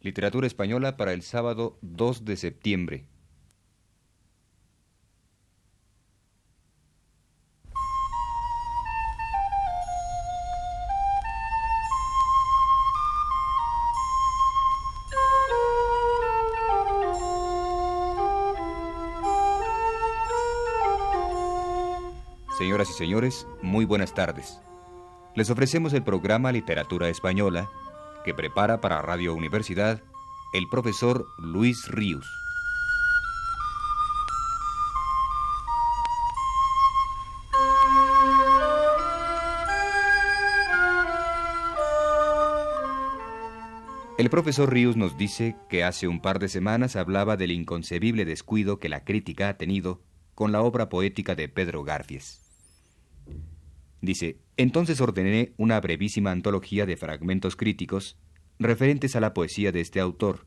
Literatura Española para el sábado 2 de septiembre. Señoras y señores, muy buenas tardes. Les ofrecemos el programa Literatura Española que prepara para Radio Universidad el profesor Luis Ríos. El profesor Ríos nos dice que hace un par de semanas hablaba del inconcebible descuido que la crítica ha tenido con la obra poética de Pedro Garfies. Dice, entonces ordené una brevísima antología de fragmentos críticos referentes a la poesía de este autor,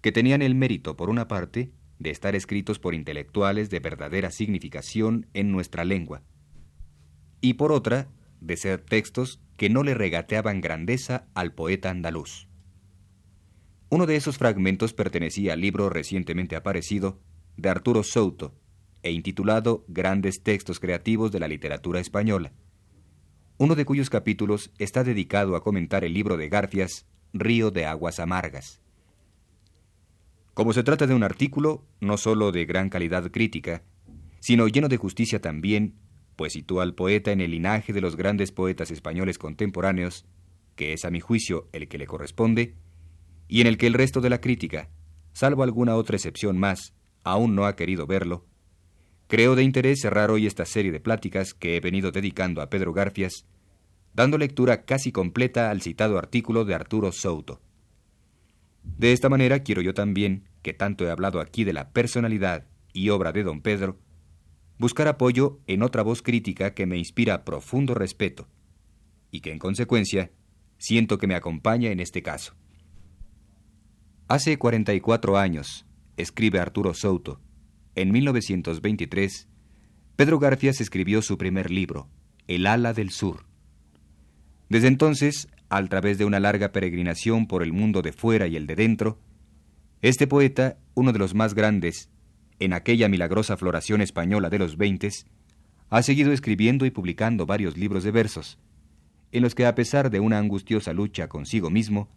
que tenían el mérito, por una parte, de estar escritos por intelectuales de verdadera significación en nuestra lengua, y por otra, de ser textos que no le regateaban grandeza al poeta andaluz. Uno de esos fragmentos pertenecía al libro recientemente aparecido de Arturo Souto, e intitulado Grandes Textos Creativos de la Literatura Española, uno de cuyos capítulos está dedicado a comentar el libro de Garfias, Río de Aguas Amargas. Como se trata de un artículo no sólo de gran calidad crítica, sino lleno de justicia también, pues sitúa al poeta en el linaje de los grandes poetas españoles contemporáneos, que es a mi juicio el que le corresponde, y en el que el resto de la crítica, salvo alguna otra excepción más, aún no ha querido verlo, Creo de interés cerrar hoy esta serie de pláticas que he venido dedicando a Pedro Garfias, dando lectura casi completa al citado artículo de Arturo Souto. De esta manera quiero yo también, que tanto he hablado aquí de la personalidad y obra de don Pedro, buscar apoyo en otra voz crítica que me inspira profundo respeto, y que en consecuencia siento que me acompaña en este caso. Hace 44 años, escribe Arturo Souto, en 1923, Pedro Garfias escribió su primer libro, El ala del sur. Desde entonces, a través de una larga peregrinación por el mundo de fuera y el de dentro, este poeta, uno de los más grandes en aquella milagrosa floración española de los veintes, ha seguido escribiendo y publicando varios libros de versos, en los que a pesar de una angustiosa lucha consigo mismo,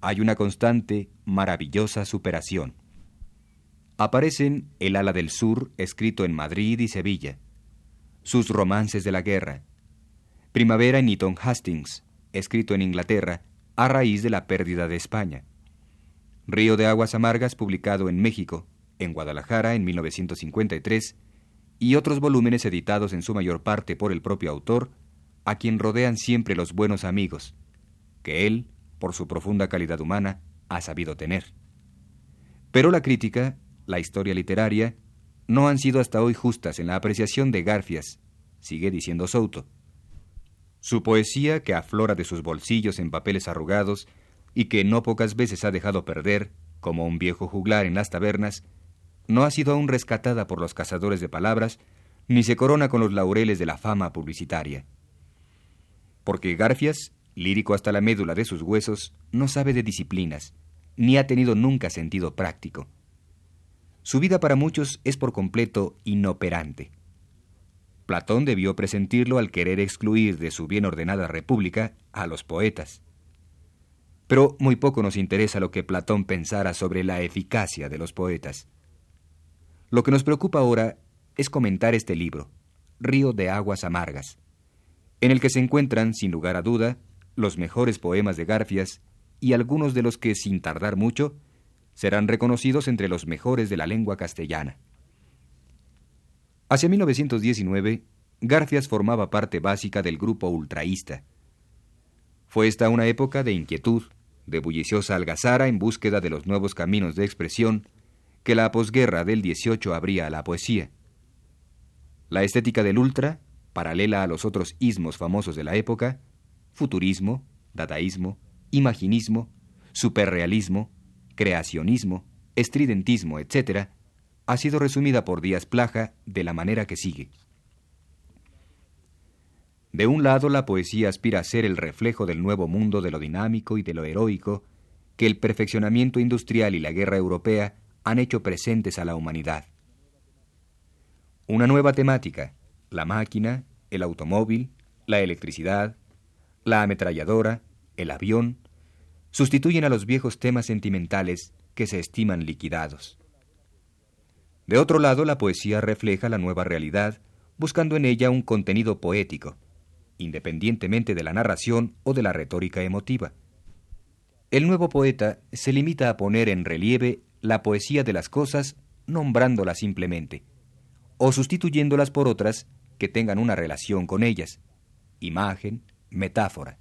hay una constante, maravillosa superación aparecen El ala del sur, escrito en Madrid y Sevilla, sus romances de la guerra, Primavera en Eton Hastings, escrito en Inglaterra a raíz de la pérdida de España, Río de Aguas Amargas, publicado en México, en Guadalajara en 1953, y otros volúmenes editados en su mayor parte por el propio autor, a quien rodean siempre los buenos amigos, que él, por su profunda calidad humana, ha sabido tener. Pero la crítica la historia literaria, no han sido hasta hoy justas en la apreciación de Garfias, sigue diciendo Souto. Su poesía, que aflora de sus bolsillos en papeles arrugados y que no pocas veces ha dejado perder, como un viejo juglar en las tabernas, no ha sido aún rescatada por los cazadores de palabras, ni se corona con los laureles de la fama publicitaria. Porque Garfias, lírico hasta la médula de sus huesos, no sabe de disciplinas, ni ha tenido nunca sentido práctico. Su vida para muchos es por completo inoperante. Platón debió presentirlo al querer excluir de su bien ordenada república a los poetas. Pero muy poco nos interesa lo que Platón pensara sobre la eficacia de los poetas. Lo que nos preocupa ahora es comentar este libro, Río de Aguas Amargas, en el que se encuentran, sin lugar a duda, los mejores poemas de Garfias y algunos de los que, sin tardar mucho, serán reconocidos entre los mejores de la lengua castellana. Hacia 1919, Garfias formaba parte básica del grupo ultraísta. Fue esta una época de inquietud, de bulliciosa algazara en búsqueda de los nuevos caminos de expresión que la posguerra del 18 abría a la poesía. La estética del ultra, paralela a los otros ismos famosos de la época, futurismo, dadaísmo, imaginismo, superrealismo, creacionismo, estridentismo, etc., ha sido resumida por Díaz Plaja de la manera que sigue. De un lado, la poesía aspira a ser el reflejo del nuevo mundo de lo dinámico y de lo heroico, que el perfeccionamiento industrial y la guerra europea han hecho presentes a la humanidad. Una nueva temática, la máquina, el automóvil, la electricidad, la ametralladora, el avión, sustituyen a los viejos temas sentimentales que se estiman liquidados. De otro lado, la poesía refleja la nueva realidad, buscando en ella un contenido poético, independientemente de la narración o de la retórica emotiva. El nuevo poeta se limita a poner en relieve la poesía de las cosas nombrándolas simplemente, o sustituyéndolas por otras que tengan una relación con ellas, imagen, metáfora.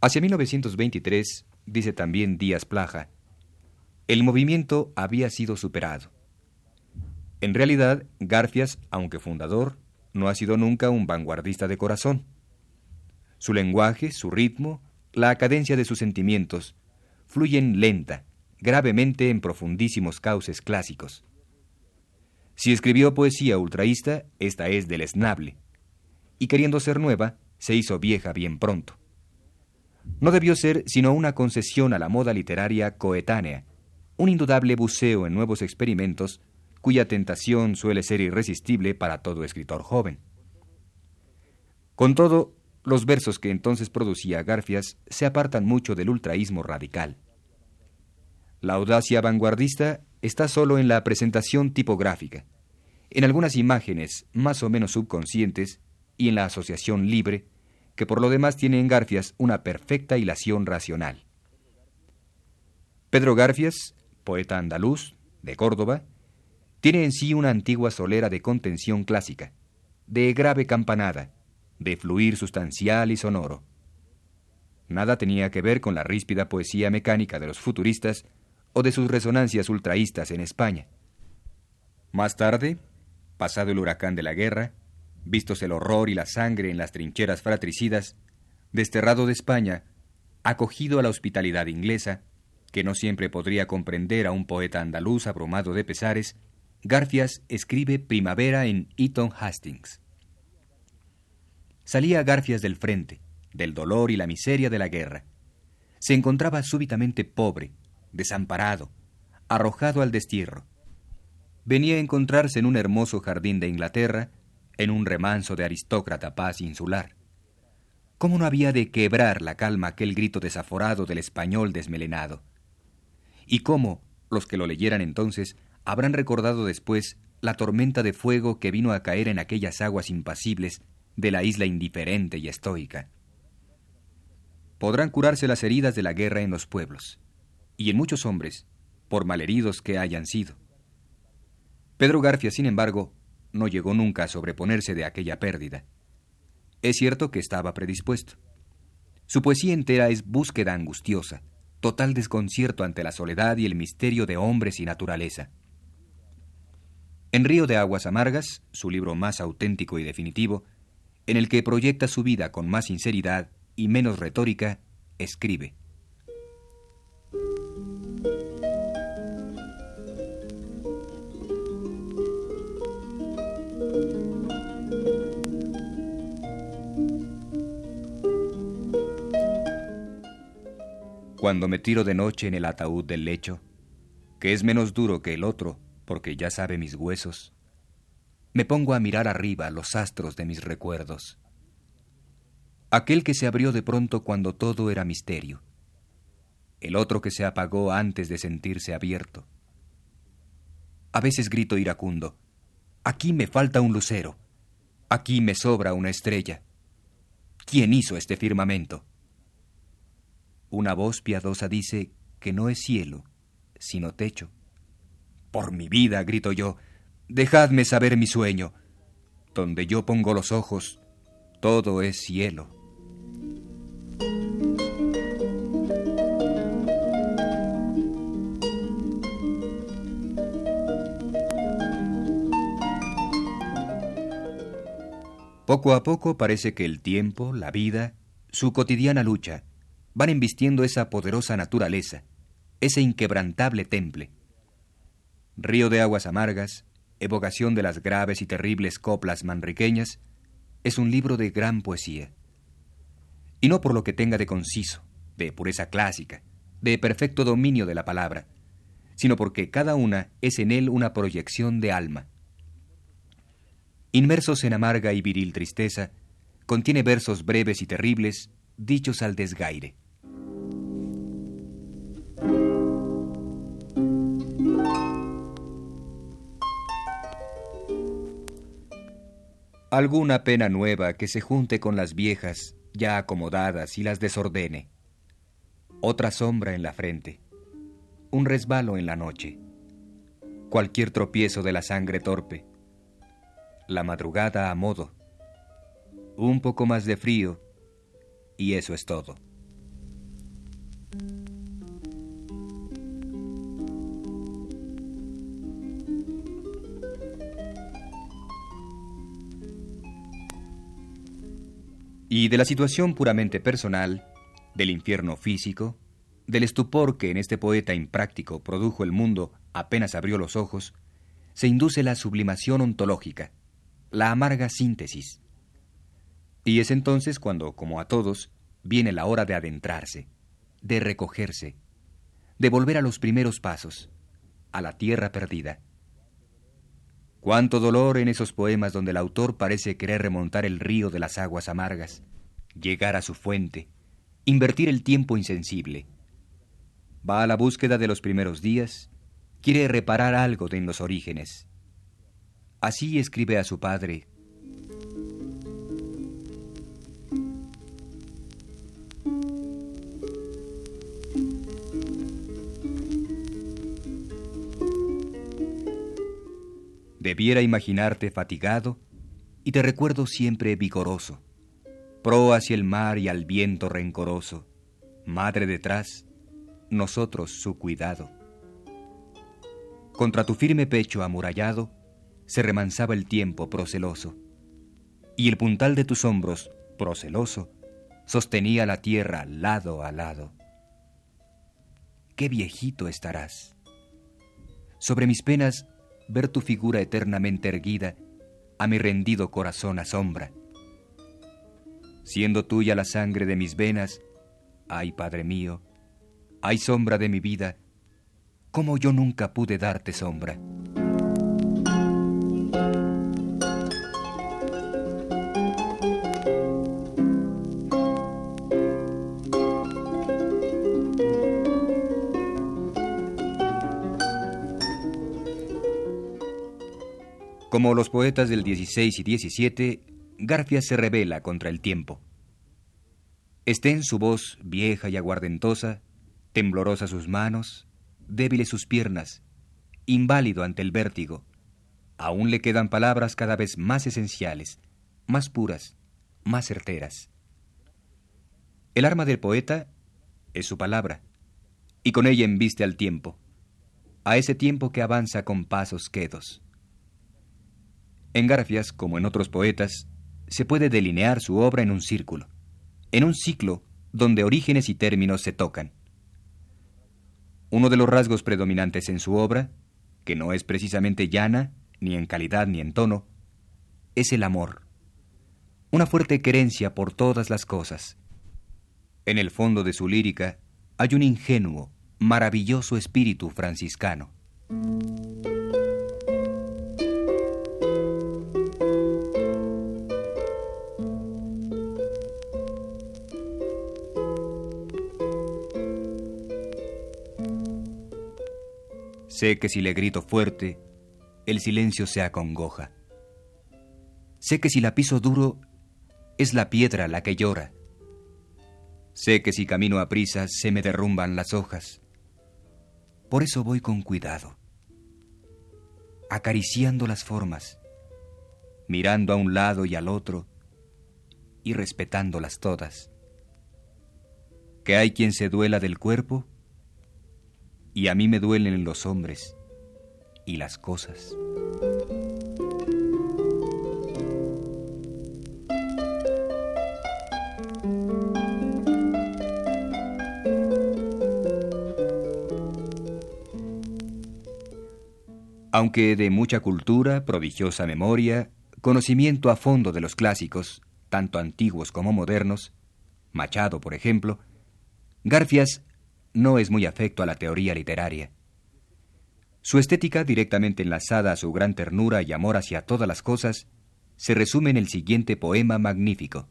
Hacia 1923, dice también Díaz Plaja, el movimiento había sido superado. En realidad, Garfias, aunque fundador, no ha sido nunca un vanguardista de corazón. Su lenguaje, su ritmo, la cadencia de sus sentimientos, fluyen lenta, gravemente en profundísimos cauces clásicos. Si escribió poesía ultraísta, esta es deleznable, y queriendo ser nueva, se hizo vieja bien pronto. No debió ser sino una concesión a la moda literaria coetánea, un indudable buceo en nuevos experimentos cuya tentación suele ser irresistible para todo escritor joven. Con todo, los versos que entonces producía Garfias se apartan mucho del ultraísmo radical. La audacia vanguardista está solo en la presentación tipográfica, en algunas imágenes más o menos subconscientes y en la asociación libre, que por lo demás tiene en Garfias una perfecta hilación racional. Pedro Garfias, poeta andaluz, de Córdoba, tiene en sí una antigua solera de contención clásica, de grave campanada, de fluir sustancial y sonoro. Nada tenía que ver con la ríspida poesía mecánica de los futuristas o de sus resonancias ultraístas en España. Más tarde, pasado el huracán de la guerra, vistos el horror y la sangre en las trincheras fratricidas, desterrado de España, acogido a la hospitalidad inglesa, que no siempre podría comprender a un poeta andaluz abrumado de pesares, Garfias escribe Primavera en Eton Hastings. Salía Garfias del frente, del dolor y la miseria de la guerra. Se encontraba súbitamente pobre, desamparado, arrojado al destierro. Venía a encontrarse en un hermoso jardín de Inglaterra, en un remanso de aristócrata paz insular. ¿Cómo no había de quebrar la calma aquel grito desaforado del español desmelenado? Y cómo, los que lo leyeran entonces, habrán recordado después la tormenta de fuego que vino a caer en aquellas aguas impasibles de la isla indiferente y estoica. Podrán curarse las heridas de la guerra en los pueblos, y en muchos hombres, por malheridos que hayan sido. Pedro Garfia, sin embargo, no llegó nunca a sobreponerse de aquella pérdida. Es cierto que estaba predispuesto. Su poesía entera es búsqueda angustiosa, total desconcierto ante la soledad y el misterio de hombres y naturaleza. En Río de Aguas Amargas, su libro más auténtico y definitivo, en el que proyecta su vida con más sinceridad y menos retórica, escribe. Cuando me tiro de noche en el ataúd del lecho, que es menos duro que el otro, porque ya sabe mis huesos, me pongo a mirar arriba los astros de mis recuerdos. Aquel que se abrió de pronto cuando todo era misterio, el otro que se apagó antes de sentirse abierto. A veces grito iracundo, aquí me falta un lucero, aquí me sobra una estrella. ¿Quién hizo este firmamento? Una voz piadosa dice que no es cielo, sino techo. Por mi vida, grito yo, dejadme saber mi sueño. Donde yo pongo los ojos, todo es cielo. Poco a poco parece que el tiempo, la vida, su cotidiana lucha, van embistiendo esa poderosa naturaleza, ese inquebrantable temple. Río de aguas amargas, evocación de las graves y terribles coplas manriqueñas, es un libro de gran poesía. Y no por lo que tenga de conciso, de pureza clásica, de perfecto dominio de la palabra, sino porque cada una es en él una proyección de alma. Inmersos en amarga y viril tristeza, contiene versos breves y terribles, dichos al desgaire. Alguna pena nueva que se junte con las viejas, ya acomodadas, y las desordene. Otra sombra en la frente. Un resbalo en la noche. Cualquier tropiezo de la sangre torpe. La madrugada a modo. Un poco más de frío. Y eso es todo. Y de la situación puramente personal, del infierno físico, del estupor que en este poeta impráctico produjo el mundo apenas abrió los ojos, se induce la sublimación ontológica, la amarga síntesis. Y es entonces cuando, como a todos, viene la hora de adentrarse, de recogerse, de volver a los primeros pasos, a la tierra perdida. Cuánto dolor en esos poemas donde el autor parece querer remontar el río de las aguas amargas, llegar a su fuente, invertir el tiempo insensible. Va a la búsqueda de los primeros días, quiere reparar algo de en los orígenes. Así escribe a su padre. Debiera imaginarte fatigado y te recuerdo siempre vigoroso, pro hacia el mar y al viento rencoroso, madre detrás, nosotros su cuidado. Contra tu firme pecho amurallado se remansaba el tiempo proceloso, y el puntal de tus hombros, proceloso, sostenía la tierra lado a lado. Qué viejito estarás. Sobre mis penas ver tu figura eternamente erguida, a mi rendido corazón asombra. Siendo tuya la sangre de mis venas, ay Padre mío, ay sombra de mi vida, como yo nunca pude darte sombra. Como los poetas del 16 y 17, Garfia se revela contra el tiempo. Estén su voz vieja y aguardentosa, temblorosa sus manos, débiles sus piernas, inválido ante el vértigo, aún le quedan palabras cada vez más esenciales, más puras, más certeras. El arma del poeta es su palabra, y con ella embiste al tiempo, a ese tiempo que avanza con pasos quedos. En Garfias, como en otros poetas, se puede delinear su obra en un círculo, en un ciclo donde orígenes y términos se tocan. Uno de los rasgos predominantes en su obra, que no es precisamente llana, ni en calidad ni en tono, es el amor, una fuerte querencia por todas las cosas. En el fondo de su lírica hay un ingenuo, maravilloso espíritu franciscano. Sé que si le grito fuerte, el silencio se acongoja. Sé que si la piso duro, es la piedra la que llora. Sé que si camino a prisa, se me derrumban las hojas. Por eso voy con cuidado, acariciando las formas, mirando a un lado y al otro y respetándolas todas. Que hay quien se duela del cuerpo y a mí me duelen los hombres y las cosas. Aunque de mucha cultura, prodigiosa memoria, conocimiento a fondo de los clásicos, tanto antiguos como modernos, Machado, por ejemplo, Garfias no es muy afecto a la teoría literaria. Su estética, directamente enlazada a su gran ternura y amor hacia todas las cosas, se resume en el siguiente poema magnífico.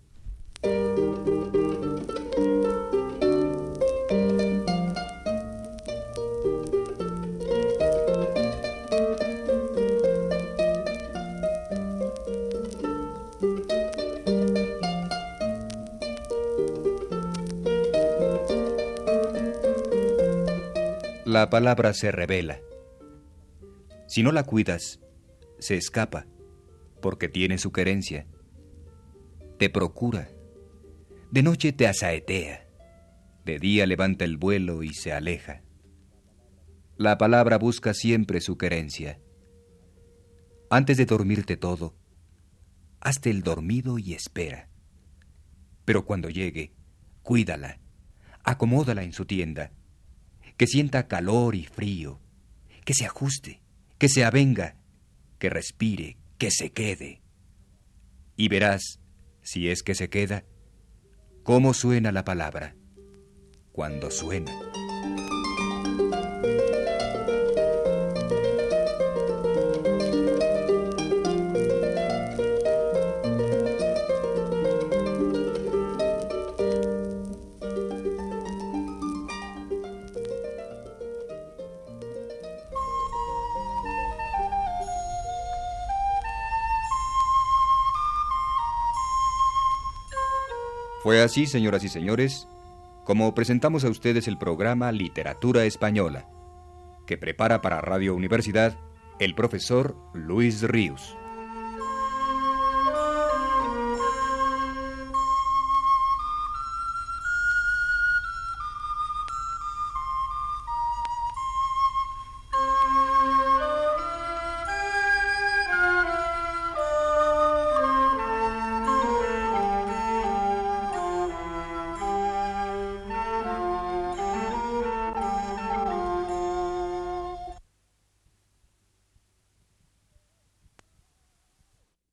La palabra se revela. Si no la cuidas, se escapa, porque tiene su querencia. Te procura. De noche te asaetea. De día levanta el vuelo y se aleja. La palabra busca siempre su querencia. Antes de dormirte todo, hazte el dormido y espera. Pero cuando llegue, cuídala, acomódala en su tienda que sienta calor y frío, que se ajuste, que se avenga, que respire, que se quede. Y verás, si es que se queda, cómo suena la palabra cuando suena. Fue así, señoras y señores, como presentamos a ustedes el programa Literatura Española, que prepara para Radio Universidad el profesor Luis Ríos.